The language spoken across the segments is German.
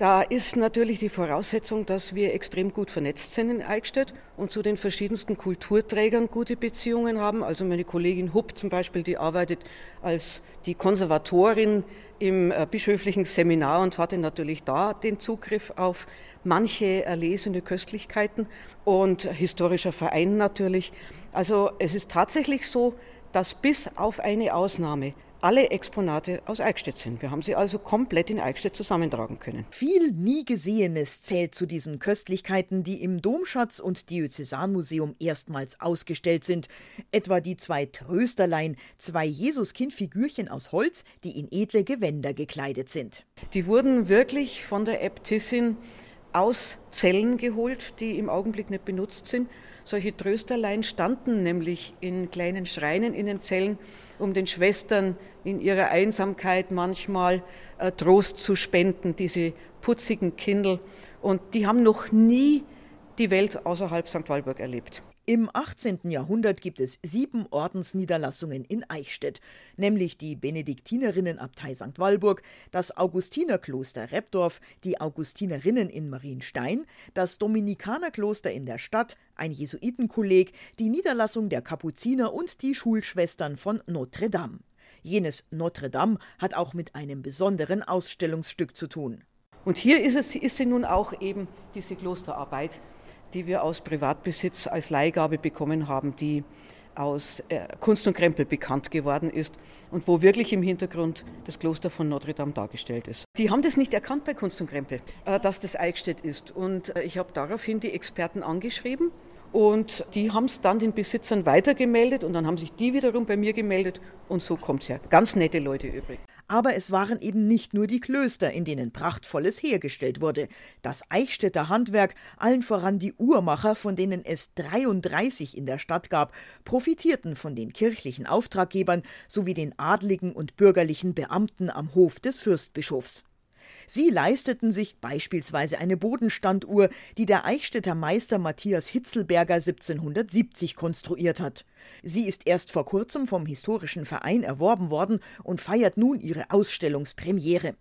Da ist natürlich die Voraussetzung, dass wir extrem gut vernetzt sind in Eichstätt und zu den verschiedensten Kulturträgern gute Beziehungen haben. Also meine Kollegin Hupp zum Beispiel, die arbeitet als die Konservatorin im äh, bischöflichen Seminar und hatte natürlich da den Zugriff auf manche erlesene Köstlichkeiten und historischer Verein natürlich. Also es ist tatsächlich so, dass bis auf eine Ausnahme alle Exponate aus Eichstätt sind. Wir haben sie also komplett in Eichstätt zusammentragen können. Viel nie Gesehenes zählt zu diesen Köstlichkeiten, die im Domschatz und Diözesanmuseum erstmals ausgestellt sind. Etwa die zwei Trösterlein, zwei Jesuskindfigürchen aus Holz, die in edle Gewänder gekleidet sind. Die wurden wirklich von der Äbtissin aus Zellen geholt, die im Augenblick nicht benutzt sind. Solche Trösterlein standen nämlich in kleinen Schreinen in den Zellen, um den Schwestern in ihrer Einsamkeit manchmal äh, Trost zu spenden, diese putzigen Kindel. Und die haben noch nie die Welt außerhalb St. Walburg erlebt. Im 18. Jahrhundert gibt es sieben Ordensniederlassungen in Eichstätt, nämlich die Benediktinerinnenabtei St. Walburg, das Augustinerkloster Repdorf, die Augustinerinnen in Marienstein, das Dominikanerkloster in der Stadt, ein Jesuitenkolleg, die Niederlassung der Kapuziner und die Schulschwestern von Notre Dame. Jenes Notre Dame hat auch mit einem besonderen Ausstellungsstück zu tun. Und hier ist, es, ist sie nun auch eben diese Klosterarbeit die wir aus Privatbesitz als Leihgabe bekommen haben, die aus äh, Kunst und Krempel bekannt geworden ist und wo wirklich im Hintergrund das Kloster von Notre Dame dargestellt ist. Die haben das nicht erkannt bei Kunst und Krempel, äh, dass das Eichstätt ist. Und äh, ich habe daraufhin die Experten angeschrieben und die haben es dann den Besitzern weitergemeldet und dann haben sich die wiederum bei mir gemeldet und so kommt es ja. Ganz nette Leute übrig. Aber es waren eben nicht nur die Klöster, in denen Prachtvolles hergestellt wurde. Das Eichstätter Handwerk, allen voran die Uhrmacher, von denen es 33 in der Stadt gab, profitierten von den kirchlichen Auftraggebern sowie den adligen und bürgerlichen Beamten am Hof des Fürstbischofs. Sie leisteten sich beispielsweise eine Bodenstanduhr, die der Eichstätter Meister Matthias Hitzelberger 1770 konstruiert hat. Sie ist erst vor kurzem vom Historischen Verein erworben worden und feiert nun ihre Ausstellungspremiere.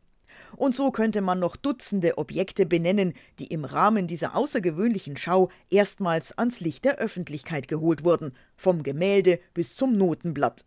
Und so könnte man noch Dutzende Objekte benennen, die im Rahmen dieser außergewöhnlichen Schau erstmals ans Licht der Öffentlichkeit geholt wurden, vom Gemälde bis zum Notenblatt.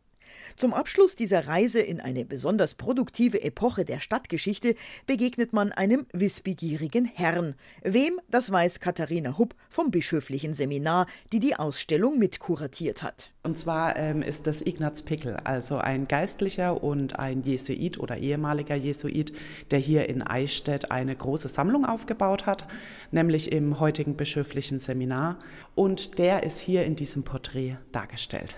Zum Abschluss dieser Reise in eine besonders produktive Epoche der Stadtgeschichte begegnet man einem wissbegierigen Herrn. Wem, das weiß Katharina Hupp vom Bischöflichen Seminar, die die Ausstellung mitkuratiert hat. Und zwar ähm, ist das Ignaz Pickel, also ein Geistlicher und ein Jesuit oder ehemaliger Jesuit, der hier in Eichstätt eine große Sammlung aufgebaut hat, nämlich im heutigen bischöflichen Seminar. Und der ist hier in diesem Porträt dargestellt.